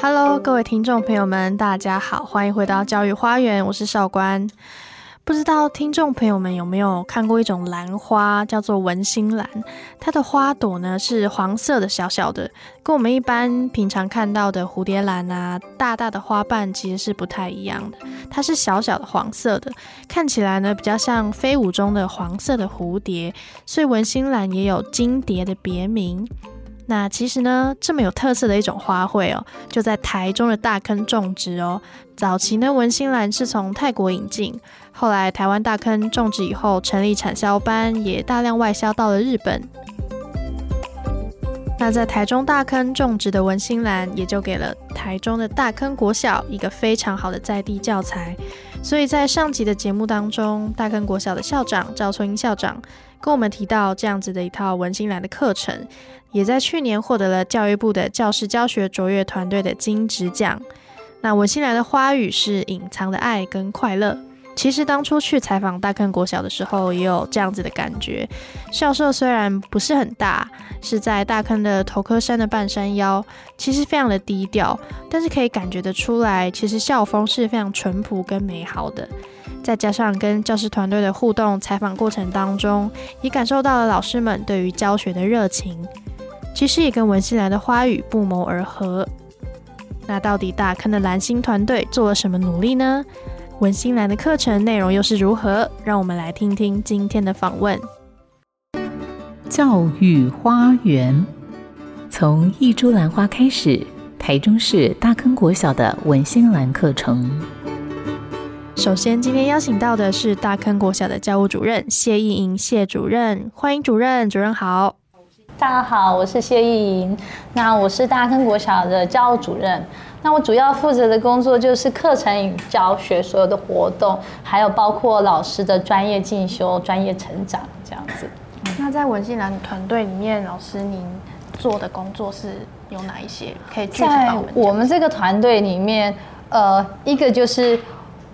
Hello，各位听众朋友们，大家好，欢迎回到教育花园，我是少官。不知道听众朋友们有没有看过一种兰花，叫做文心兰。它的花朵呢是黄色的，小小的，跟我们一般平常看到的蝴蝶兰啊，大大的花瓣其实是不太一样的。它是小小的黄色的，看起来呢比较像飞舞中的黄色的蝴蝶，所以文心兰也有金蝶的别名。那其实呢，这么有特色的一种花卉哦，就在台中的大坑种植哦。早期呢，文心兰是从泰国引进，后来台湾大坑种植以后，成立产销班，也大量外销到了日本。那在台中大坑种植的文心兰，也就给了台中的大坑国小一个非常好的在地教材。所以在上集的节目当中，大坑国小的校长赵春英校长跟我们提到这样子的一套文心兰的课程。也在去年获得了教育部的教师教学卓越团队的金质奖。那文心兰的花语是隐藏的爱跟快乐。其实当初去采访大坑国小的时候，也有这样子的感觉。校舍虽然不是很大，是在大坑的头科山的半山腰，其实非常的低调，但是可以感觉得出来，其实校风是非常淳朴跟美好的。再加上跟教师团队的互动采访过程当中，也感受到了老师们对于教学的热情。其实也跟文心兰的花语不谋而合。那到底大坑的蓝星团队做了什么努力呢？文心兰的课程内容又是如何？让我们来听听今天的访问。教育花园从一株兰花开始，台中市大坑国小的文心兰课程。首先，今天邀请到的是大坑国小的教务主任谢意莹谢主任，欢迎主任，主任好。大家好，我是谢意莹。那我是大坑国小的教务主任。那我主要负责的工作就是课程与教学所有的活动，还有包括老师的专业进修、专业成长这样子。那在文信兰团队里面，老师您做的工作是有哪一些？可以具体在我们这个团队里面，呃，一个就是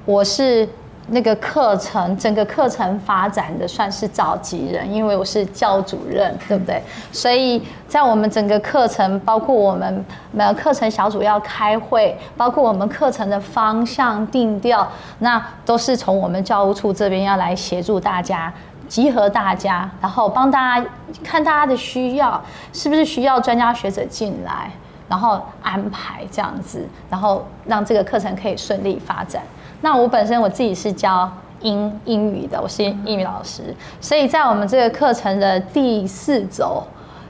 我是。那个课程，整个课程发展的算是召集人，因为我是教主任，对不对？所以在我们整个课程，包括我们呃课程小组要开会，包括我们课程的方向定调，那都是从我们教务处这边要来协助大家，集合大家，然后帮大家看大家的需要，是不是需要专家学者进来，然后安排这样子，然后让这个课程可以顺利发展。那我本身我自己是教英英语的，我是英语老师，所以在我们这个课程的第四周，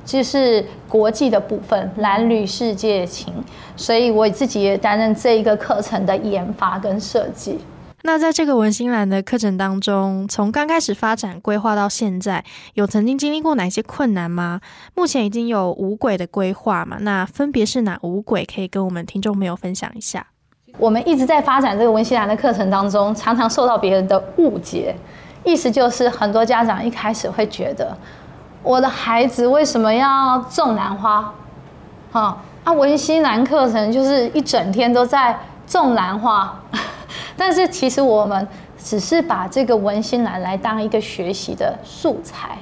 就是国际的部分，蓝绿世界情，所以我自己也担任这一个课程的研发跟设计。那在这个文心兰的课程当中，从刚开始发展规划到现在，有曾经经历过哪些困难吗？目前已经有五轨的规划嘛？那分别是哪五轨？可以跟我们听众朋友分享一下。我们一直在发展这个文心兰的课程当中，常常受到别人的误解，意思就是很多家长一开始会觉得，我的孩子为什么要种兰花？哈，啊，文心兰课程就是一整天都在种兰花，但是其实我们只是把这个文心兰来当一个学习的素材。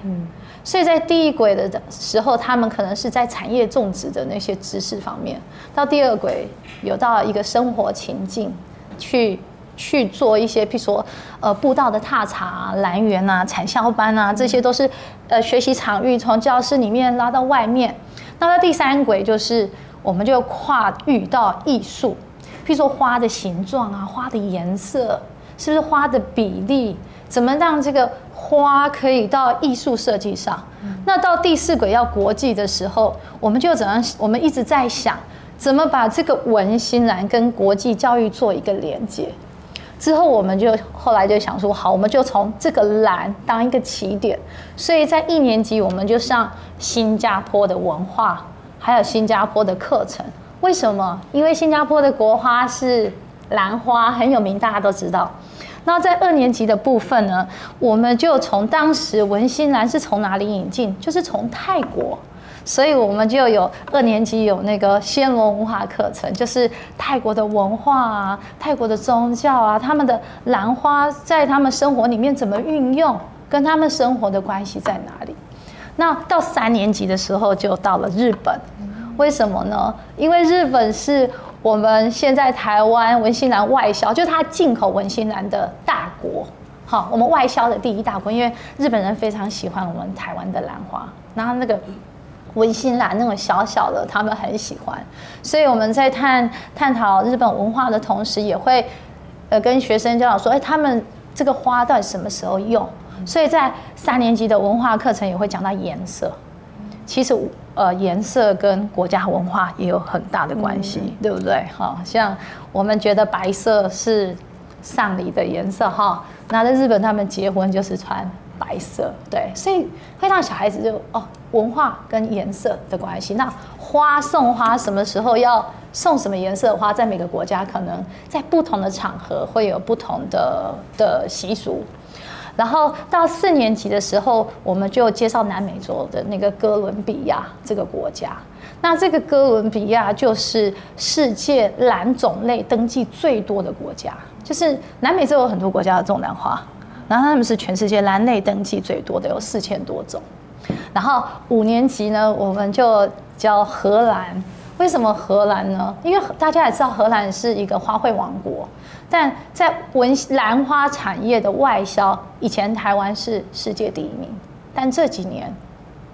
所以在第一轨的时候，他们可能是在产业种植的那些知识方面；到第二轨，有到一个生活情境，去去做一些，譬如说，呃，步道的踏查、兰园啊、产销班啊，这些都是呃学习场域，从教室里面拉到外面。那到第三轨，就是我们就跨域到艺术，譬如说花的形状啊、花的颜色，是不是花的比例？怎么让这个花可以到艺术设计上？那到第四轨要国际的时候，我们就怎样？我们一直在想，怎么把这个文心兰跟国际教育做一个连接。之后我们就后来就想说，好，我们就从这个蓝当一个起点。所以在一年级我们就上新加坡的文化，还有新加坡的课程。为什么？因为新加坡的国花是兰花，很有名，大家都知道。那在二年级的部分呢，我们就从当时文心兰是从哪里引进，就是从泰国，所以我们就有二年级有那个暹罗文化课程，就是泰国的文化啊，泰国的宗教啊，他们的兰花在他们生活里面怎么运用，跟他们生活的关系在哪里。那到三年级的时候就到了日本，为什么呢？因为日本是我们现在台湾文心兰外销，就是它进口文心兰的大国。好，我们外销的第一大国，因为日本人非常喜欢我们台湾的兰花，然后那个文心兰那种小小的，他们很喜欢，所以我们在探探讨日本文化的同时，也会呃跟学生教导说，哎，他们这个花到底什么时候用？所以在三年级的文化课程也会讲到颜色，其实呃颜色跟国家文化也有很大的关系，对不对？哈，像我们觉得白色是丧礼的颜色，哈。那在日本，他们结婚就是穿白色，对，所以会让小孩子就哦，文化跟颜色的关系。那花送花什么时候要送什么颜色的花，在每个国家可能在不同的场合会有不同的的习俗。然后到四年级的时候，我们就介绍南美洲的那个哥伦比亚这个国家。那这个哥伦比亚就是世界蓝种类登记最多的国家。就是南美洲有很多国家的种兰花，然后他们是全世界兰类登记最多的，有四千多种。然后五年级呢，我们就教荷兰。为什么荷兰呢？因为大家也知道荷兰是一个花卉王国，但在文兰花产业的外销，以前台湾是世界第一名，但这几年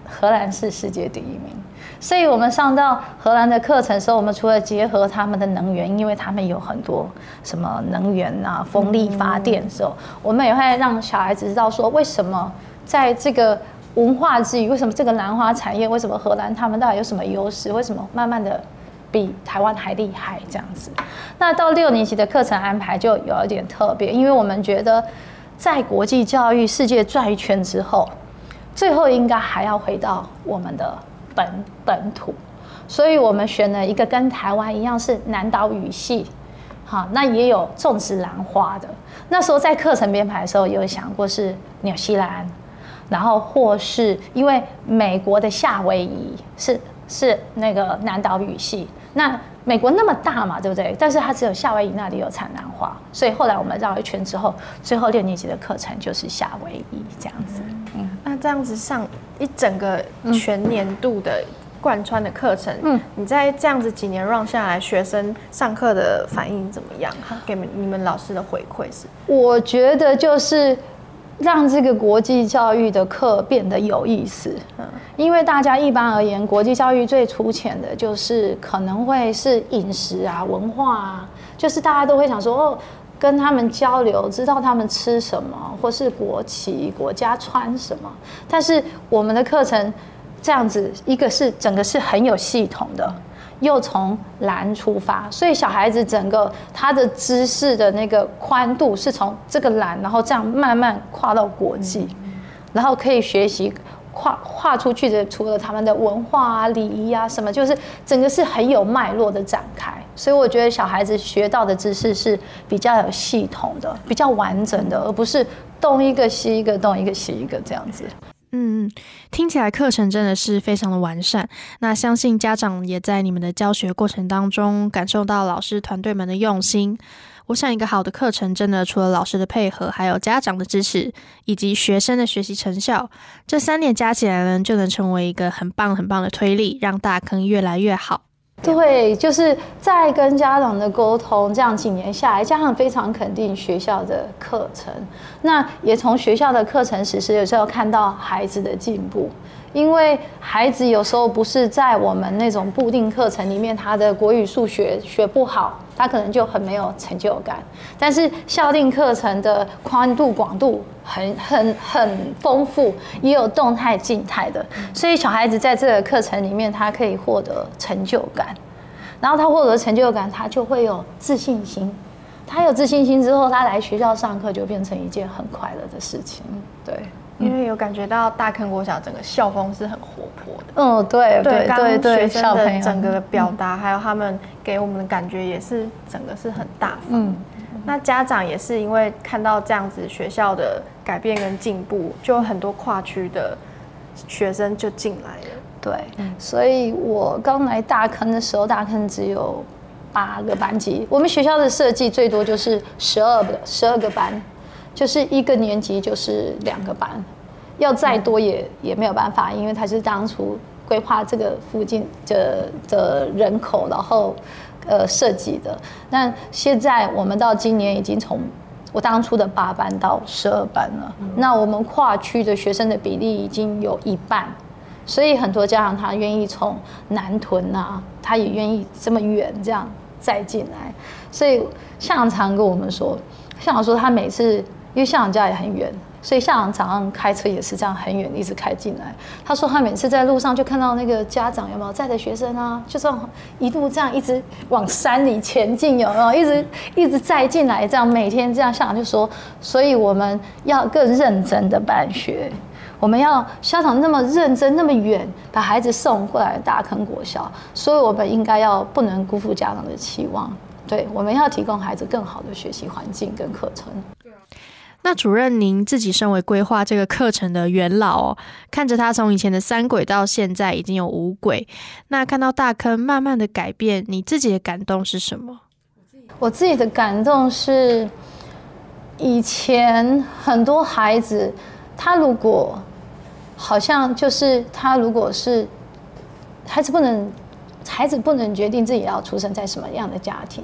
荷兰是世界第一名。所以我们上到荷兰的课程的时候，我们除了结合他们的能源，因为他们有很多什么能源啊，风力发电的时候，我们也会让小孩子知道说，为什么在这个文化之余，为什么这个兰花产业，为什么荷兰他们到底有什么优势，为什么慢慢的比台湾还厉害这样子。那到六年级的课程安排就有一点特别，因为我们觉得在国际教育世界转一圈之后，最后应该还要回到我们的。本本土，所以我们选了一个跟台湾一样是南岛语系，好，那也有种植兰花的。那时候在课程编排的时候，有想过是纽西兰，然后或是因为美国的夏威夷是是那个南岛语系，那美国那么大嘛，对不对？但是它只有夏威夷那里有产兰花，所以后来我们绕一圈之后，最后六年级的课程就是夏威夷这样子。嗯，那这样子上。一整个全年度的贯穿的课程，嗯，你在这样子几年 run 下来，学生上课的反应怎么样？给你们老师的回馈是？我觉得就是让这个国际教育的课变得有意思，嗯，因为大家一般而言，国际教育最粗浅的就是可能会是饮食啊、文化啊，就是大家都会想说哦。跟他们交流，知道他们吃什么，或是国旗、国家穿什么。但是我们的课程这样子，一个是整个是很有系统的，又从蓝出发，所以小孩子整个他的知识的那个宽度是从这个蓝，然后这样慢慢跨到国际，然后可以学习。跨跨出去的，除了他们的文化啊、礼仪啊什么，就是整个是很有脉络的展开。所以我觉得小孩子学到的知识是比较有系统的、比较完整的，而不是东一个西一个、东一个西一个这样子。嗯嗯，听起来课程真的是非常的完善。那相信家长也在你们的教学过程当中感受到老师团队们的用心。我想，一个好的课程，真的除了老师的配合，还有家长的支持，以及学生的学习成效，这三点加起来呢，就能成为一个很棒很棒的推力，让大坑越来越好。对，就是在跟家长的沟通，这样几年下来，家长非常肯定学校的课程，那也从学校的课程实施，有时候看到孩子的进步。因为孩子有时候不是在我们那种固定课程里面，他的国语、数学学不好，他可能就很没有成就感。但是校定课程的宽度、广度很、很、很丰富，也有动态、静态的，所以小孩子在这个课程里面，他可以获得成就感。然后他获得成就感，他就会有自信心。他有自信心之后，他来学校上课就变成一件很快乐的事情。对。因为有感觉到大坑国小整个校风是很活泼的，嗯，对对对对，学生的整个表达，还有他们给我们的感觉也是整个是很大方。嗯，那家长也是因为看到这样子学校的改变跟进步，就有很多跨区的学生就进来了。对，所以我刚来大坑的时候，大坑只有八个班级。我们学校的设计最多就是十二个，十二个班，就是一个年级就是两个班，要再多也也没有办法，因为他是当初规划这个附近的的人口，然后呃设计的。那现在我们到今年已经从我当初的八班到十二班了，那我们跨区的学生的比例已经有一半。所以很多家长他愿意从南屯啊，他也愿意这么远这样再进来。所以校长常跟我们说，校长说他每次因为校长家也很远，所以校长早上开车也是这样很远一直开进来。他说他每次在路上就看到那个家长有没有载的学生啊，就这样一路这样一直往山里前进，有没有一直一直载进来，这样每天这样校长就说，所以我们要更认真的办学。我们要校长那么认真，那么远把孩子送过来大坑国小，所以我们应该要不能辜负家长的期望。对，我们要提供孩子更好的学习环境跟课程。那主任，您自己身为规划这个课程的元老哦，看着他从以前的三轨到现在已经有五轨，那看到大坑慢慢的改变，你自己的感动是什么？我自己的感动是，以前很多孩子，他如果好像就是他，如果是孩子不能，孩子不能决定自己要出生在什么样的家庭，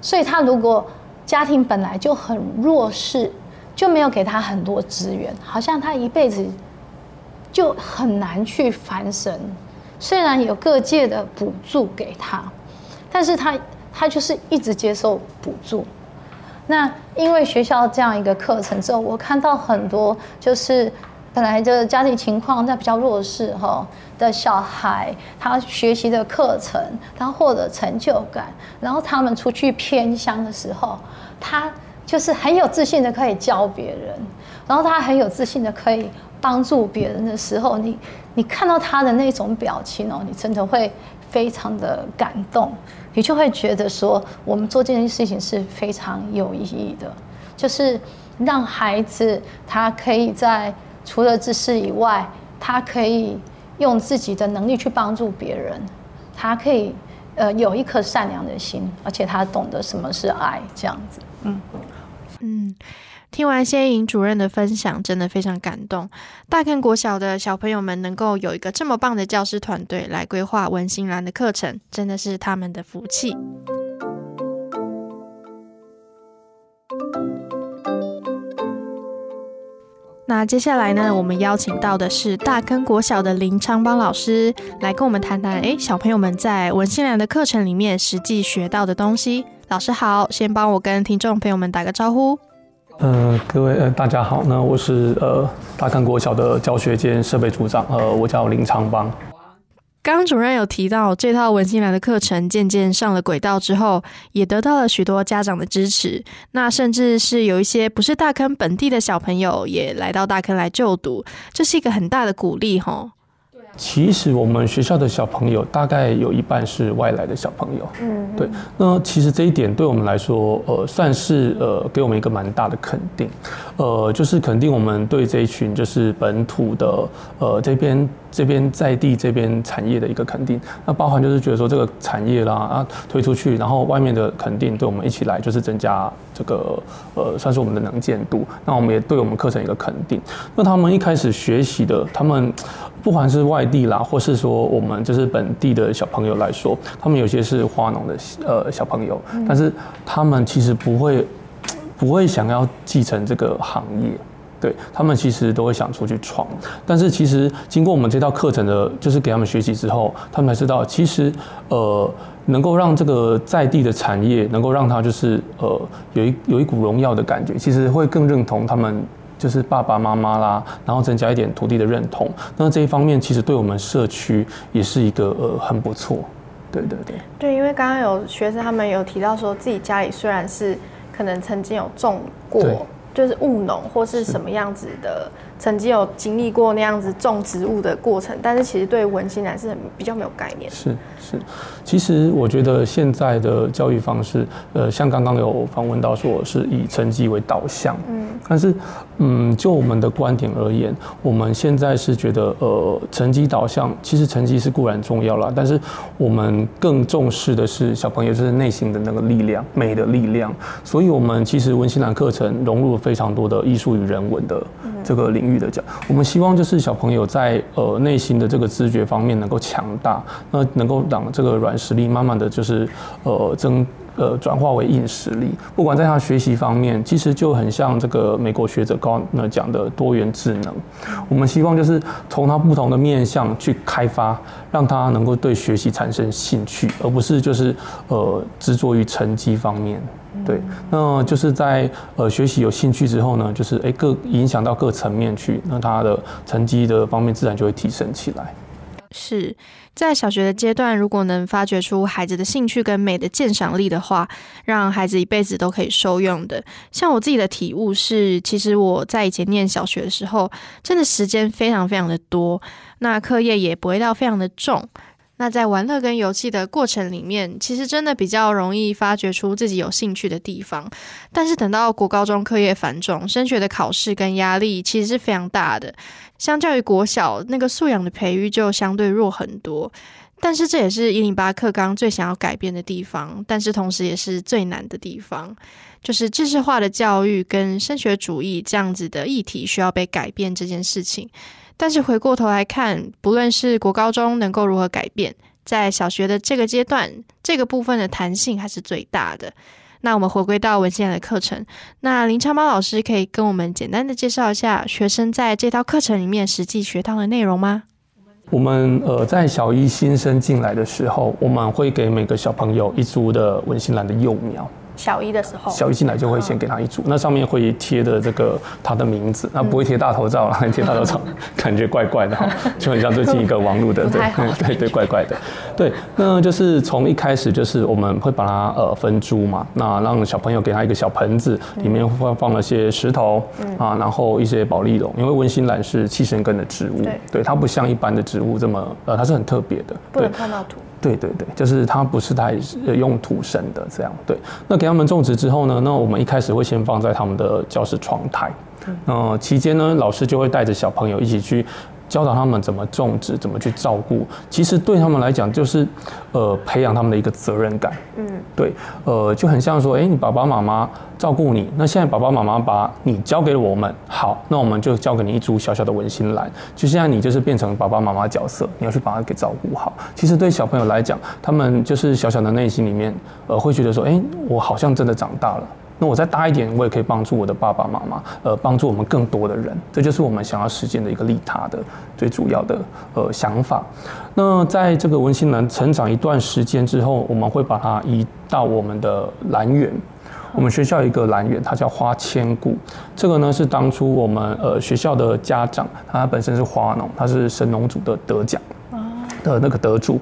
所以他如果家庭本来就很弱势，就没有给他很多资源，好像他一辈子就很难去翻身。虽然有各界的补助给他，但是他他就是一直接受补助。那因为学校这样一个课程之后，我看到很多就是。本来就是家庭情况在比较弱势哈的小孩，他学习的课程，他获得成就感，然后他们出去偏乡的时候，他就是很有自信的可以教别人，然后他很有自信的可以帮助别人的时候，你你看到他的那种表情哦，你真的会非常的感动，你就会觉得说，我们做这件事情是非常有意义的，就是让孩子他可以在。除了知识以外，他可以用自己的能力去帮助别人，他可以呃有一颗善良的心，而且他懂得什么是爱，这样子。嗯嗯，听完谢颖主任的分享，真的非常感动。大坑国小的小朋友们能够有一个这么棒的教师团队来规划文心兰的课程，真的是他们的福气。那接下来呢，我们邀请到的是大坑国小的林昌邦老师来跟我们谈谈，哎，小朋友们在文心兰的课程里面实际学到的东西。老师好，先帮我跟听众朋友们打个招呼。嗯，各位呃，大家好，那我是呃大坑国小的教学兼设备组长，呃，我叫林昌邦。刚主任有提到，这套文心兰的课程渐渐上了轨道之后，也得到了许多家长的支持。那甚至是有一些不是大坑本地的小朋友，也来到大坑来就读，这是一个很大的鼓励，吼。其实我们学校的小朋友大概有一半是外来的小朋友，嗯，对。那其实这一点对我们来说，呃，算是呃给我们一个蛮大的肯定，呃，就是肯定我们对这一群就是本土的呃这边这边在地这边产业的一个肯定。那包含就是觉得说这个产业啦啊推出去，然后外面的肯定对我们一起来就是增加这个呃算是我们的能见度。那我们也对我们课程一个肯定。那他们一开始学习的，他们。不管是外地啦，或是说我们就是本地的小朋友来说，他们有些是花农的呃小朋友，但是他们其实不会 不会想要继承这个行业，对他们其实都会想出去闯。但是其实经过我们这套课程的，就是给他们学习之后，他们才知道，其实呃能够让这个在地的产业能够让他就是呃有一有一股荣耀的感觉，其实会更认同他们。就是爸爸妈妈啦，然后增加一点土地的认同，那这一方面其实对我们社区也是一个呃很不错，对对对。对，因为刚刚有学生他们有提到说自己家里虽然是可能曾经有种过就是务农或是。什么样子的，曾经有经历过那样子种植物的过程，但是其实对文心兰是很比较没有概念。是是，其实我觉得现在的教育方式，呃，像刚刚有访问到说是以成绩为导向，嗯，但是嗯，就我们的观点而言，我们现在是觉得呃，成绩导向其实成绩是固然重要了，但是我们更重视的是小朋友就是内心的那个力量，美的力量，所以我们其实文心兰课程融入了非常多的艺术与人文的这个领域的讲，我们希望就是小朋友在呃内心的这个知觉方面能够强大，那能够让这个软实力慢慢的就是呃增。呃，转化为硬实力，不管在他学习方面，其实就很像这个美国学者高那讲的多元智能。我们希望就是从他不同的面向去开发，让他能够对学习产生兴趣，而不是就是呃执着于成绩方面。对，那就是在呃学习有兴趣之后呢，就是哎各影响到各层面去，那他的成绩的方面自然就会提升起来。是在小学的阶段，如果能发掘出孩子的兴趣跟美的鉴赏力的话，让孩子一辈子都可以受用的。像我自己的体悟是，其实我在以前念小学的时候，真的时间非常非常的多，那课业也不会到非常的重。那在玩乐跟游戏的过程里面，其实真的比较容易发掘出自己有兴趣的地方。但是等到国高中课业繁重，升学的考试跟压力其实是非常大的。相较于国小那个素养的培育就相对弱很多。但是这也是一零八课纲最想要改变的地方，但是同时也是最难的地方，就是知识化的教育跟升学主义这样子的议题需要被改变这件事情。但是回过头来看，不论是国高中能够如何改变，在小学的这个阶段，这个部分的弹性还是最大的。那我们回归到文心兰的课程，那林长毛老师可以跟我们简单的介绍一下学生在这套课程里面实际学到的内容吗？我们呃在小一新生进来的时候，我们会给每个小朋友一株的文心兰的幼苗。小一的时候，小一进来就会先给他一组，那上面会贴的这个他的名字，那不会贴大头照了，贴大头照 感觉怪怪的哈，就很像最近一个网络的，对对对，怪怪的，对，那就是从一开始就是我们会把它呃分株嘛，那让小朋友给他一个小盆子，里面放放了些石头啊，然后一些保利龙，因为温馨兰是气生根的植物，对，它不像一般的植物这么呃，它是很特别的，不能看到土。对对对，就是它不是太用土生的这样。对，那给他们种植之后呢，那我们一开始会先放在他们的教室窗台，那期间呢，老师就会带着小朋友一起去。教导他们怎么种植，怎么去照顾，其实对他们来讲就是，呃，培养他们的一个责任感。嗯，对，呃，就很像说，哎，你爸爸妈妈照顾你，那现在爸爸妈妈把你交给了我们，好，那我们就交给你一株小小的文心兰，就现在你就是变成爸爸妈妈角色，你要去把它给照顾好。其实对小朋友来讲，他们就是小小的内心里面，呃，会觉得说，哎，我好像真的长大了。那我再大一点，我也可以帮助我的爸爸妈妈，呃，帮助我们更多的人，这就是我们想要实现的一个利他的最主要的呃想法。那在这个文心兰成长一段时间之后，我们会把它移到我们的兰园。我们学校一个兰园，它叫花千骨。这个呢是当初我们呃学校的家长，他本身是花农，他是神农组的得奖的那个得主，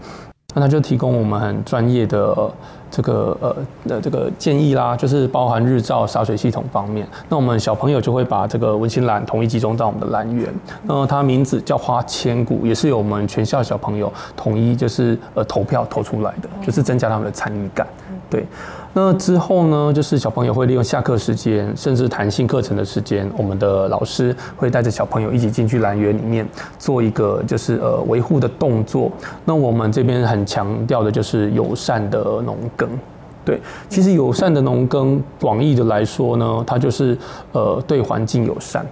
那他就提供我们很专业的。这个呃的这个建议啦，就是包含日照洒水系统方面。那我们小朋友就会把这个温馨蓝统一集中到我们的蓝园。那它名字叫花千骨，也是由我们全校小朋友统一就是呃投票投出来的，就是增加他们的参与感。对。那之后呢，就是小朋友会利用下课时间，甚至弹性课程的时间，我们的老师会带着小朋友一起进去蓝园里面做一个就是呃维护的动作。那我们这边很强调的就是友善的农耕。对，其实友善的农耕，广义的来说呢，它就是呃对环境友善；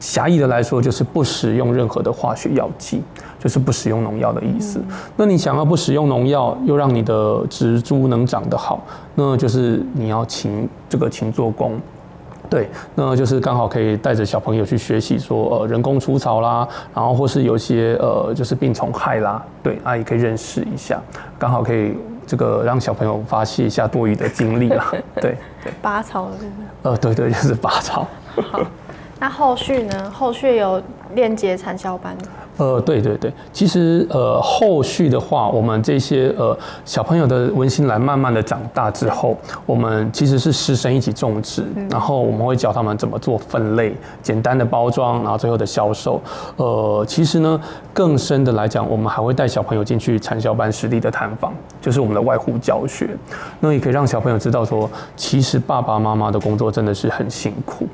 狭义的来说，就是不使用任何的化学药剂。就是不使用农药的意思。那你想要不使用农药，又让你的植株能长得好，那就是你要勤这个勤做工。对，那就是刚好可以带着小朋友去学习说，呃，人工除草啦，然后或是有些呃，就是病虫害啦，对，啊，也可以认识一下，刚好可以这个让小朋友发泄一下多余的精力啦。对对。拔草是不是？呃，对对，就是拔草。好，那后续呢？后续有链接产销班。呃，对对对，其实呃，后续的话，我们这些呃小朋友的文心兰慢慢的长大之后，我们其实是师生一起种植，然后我们会教他们怎么做分类，简单的包装，然后最后的销售。呃，其实呢，更深的来讲，我们还会带小朋友进去产销班实地的探访，就是我们的外户教学，那也可以让小朋友知道说，其实爸爸妈妈的工作真的是很辛苦。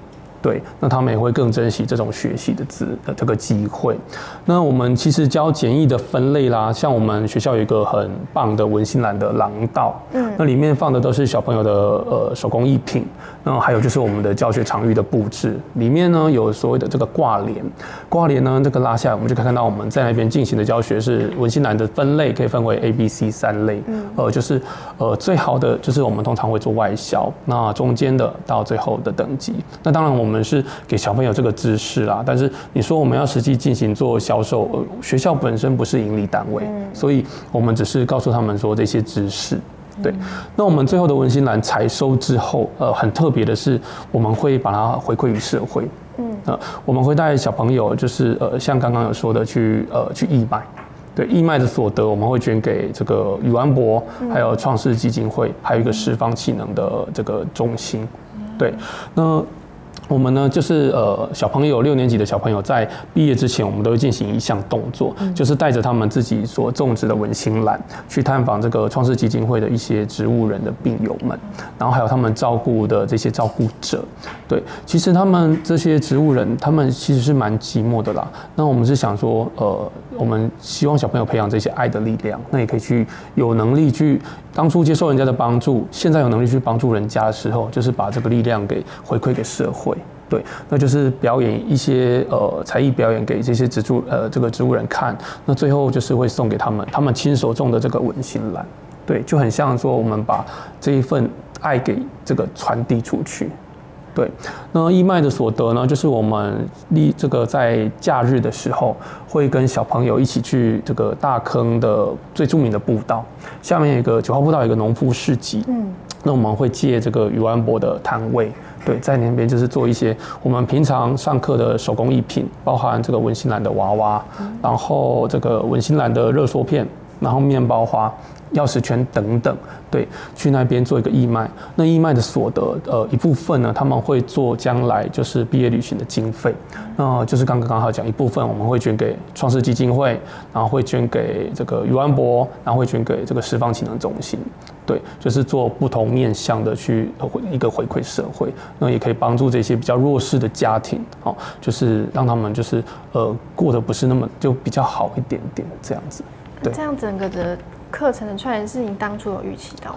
对，那他们也会更珍惜这种学习的资的这个机会。那我们其实教简易的分类啦，像我们学校有一个很棒的文心兰的廊道，嗯，那里面放的都是小朋友的呃手工艺品。那还有就是我们的教学场域的布置，里面呢有所谓的这个挂帘，挂帘呢这个拉下来，我们就可以看到我们在那边进行的教学是文心兰的分类，可以分为 A、B、C 三类，嗯，呃，就是呃最好的就是我们通常会做外销，那中间的到最后的等级，那当然我们是给小朋友这个知识啦，但是你说我们要实际进行做销售，呃，学校本身不是盈利单位，所以我们只是告诉他们说这些知识。对，那我们最后的文心兰采收之后，呃，很特别的是，我们会把它回馈于社会。嗯，呃，我们会带小朋友，就是呃，像刚刚有说的，去呃去义卖。对，义卖的所得，我们会捐给这个宇安博，还有创世基金会，还有一个释放气能的这个中心。对，那。我们呢，就是呃，小朋友六年级的小朋友在毕业之前，我们都会进行一项动作，就是带着他们自己所种植的文心兰去探访这个创世基金会的一些植物人的病友们，然后还有他们照顾的这些照顾者。对，其实他们这些植物人，他们其实是蛮寂寞的啦。那我们是想说，呃，我们希望小朋友培养这些爱的力量，那也可以去有能力去。当初接受人家的帮助，现在有能力去帮助人家的时候，就是把这个力量给回馈给社会。对，那就是表演一些呃才艺表演给这些植株呃这个植物人看。那最后就是会送给他们他们亲手种的这个文心兰。对，就很像说我们把这一份爱给这个传递出去。对，那义卖的所得呢，就是我们立这个在假日的时候，会跟小朋友一起去这个大坑的最著名的步道，下面有一个九号步道，有一个农夫市集。嗯，那我们会借这个余安博的摊位，对，在那边就是做一些我们平常上课的手工艺品，包含这个文心兰的娃娃，然后这个文心兰的热缩片，然后面包花。钥匙圈等等，对，去那边做一个义卖。那义卖的所得，呃，一部分呢，他们会做将来就是毕业旅行的经费。那就是刚刚刚好讲一部分，我们会捐给创世基金会，然后会捐给这个余安博，然后会捐给这个释放潜能中心。对，就是做不同面向的去回一个回馈社会。那也可以帮助这些比较弱势的家庭，哦，就是让他们就是呃过得不是那么就比较好一点点这样子。对，这样整个的。课程的串联是你当初有预期到？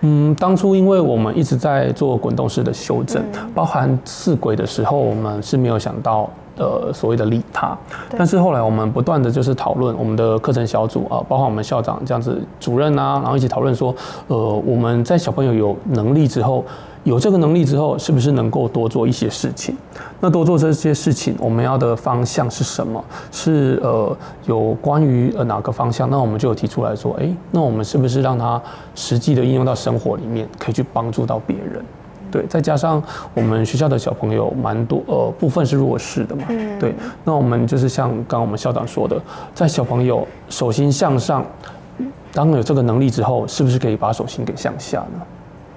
嗯，当初因为我们一直在做滚动式的修正，包含四轨的时候，我们是没有想到呃所谓的利他。但是后来我们不断的就是讨论我们的课程小组啊，包括我们校长这样子主任啊，然后一起讨论说，呃，我们在小朋友有能力之后。有这个能力之后，是不是能够多做一些事情？那多做这些事情，我们要的方向是什么？是呃，有关于呃哪个方向？那我们就有提出来说，哎，那我们是不是让他实际的应用到生活里面，可以去帮助到别人？对，再加上我们学校的小朋友蛮多，呃，部分是弱势的嘛。对，那我们就是像刚我们校长说的，在小朋友手心向上，当有这个能力之后，是不是可以把手心给向下呢？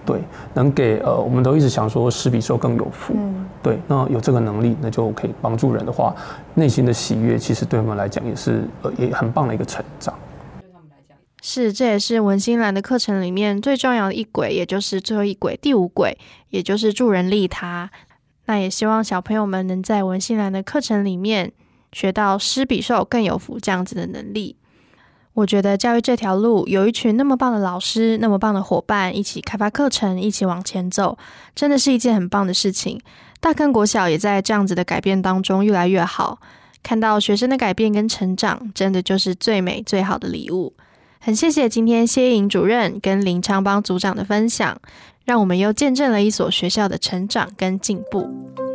对，能给呃，我们都一直想说，施比受更有福。嗯，对，那有这个能力，那就可以帮助人的话，内心的喜悦，其实对我们来讲也是呃，也很棒的一个成长。对他们来讲，是，这也是文心兰的课程里面最重要的一轨，也就是最后一轨，第五轨，也就是助人利他。那也希望小朋友们能在文心兰的课程里面学到施比受更有福这样子的能力。我觉得教育这条路有一群那么棒的老师，那么棒的伙伴，一起开发课程，一起往前走，真的是一件很棒的事情。大坑国小也在这样子的改变当中越来越好，看到学生的改变跟成长，真的就是最美最好的礼物。很谢谢今天谢颖主任跟林昌邦组长的分享，让我们又见证了一所学校的成长跟进步。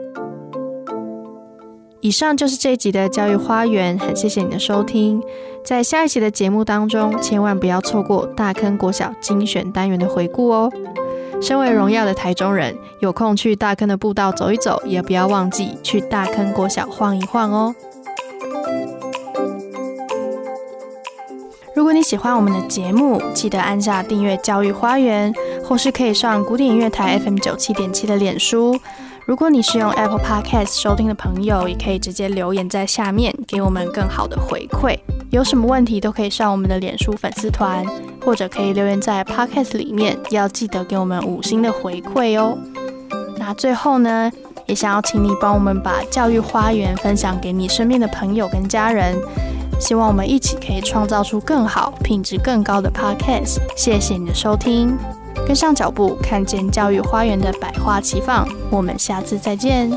以上就是这一集的教育花园，很谢谢你的收听。在下一期的节目当中，千万不要错过大坑国小精选单元的回顾哦。身为荣耀的台中人，有空去大坑的步道走一走，也不要忘记去大坑国小晃一晃哦。如果你喜欢我们的节目，记得按下订阅教育花园，或是可以上古典音乐台 FM 九七点七的脸书。如果你是用 Apple Podcast 收听的朋友，也可以直接留言在下面，给我们更好的回馈。有什么问题都可以上我们的脸书粉丝团，或者可以留言在 Podcast 里面，要记得给我们五星的回馈哦。那最后呢，也想要请你帮我们把教育花园分享给你身边的朋友跟家人，希望我们一起可以创造出更好、品质更高的 Podcast。谢谢你的收听。跟上脚步，看见教育花园的百花齐放。我们下次再见。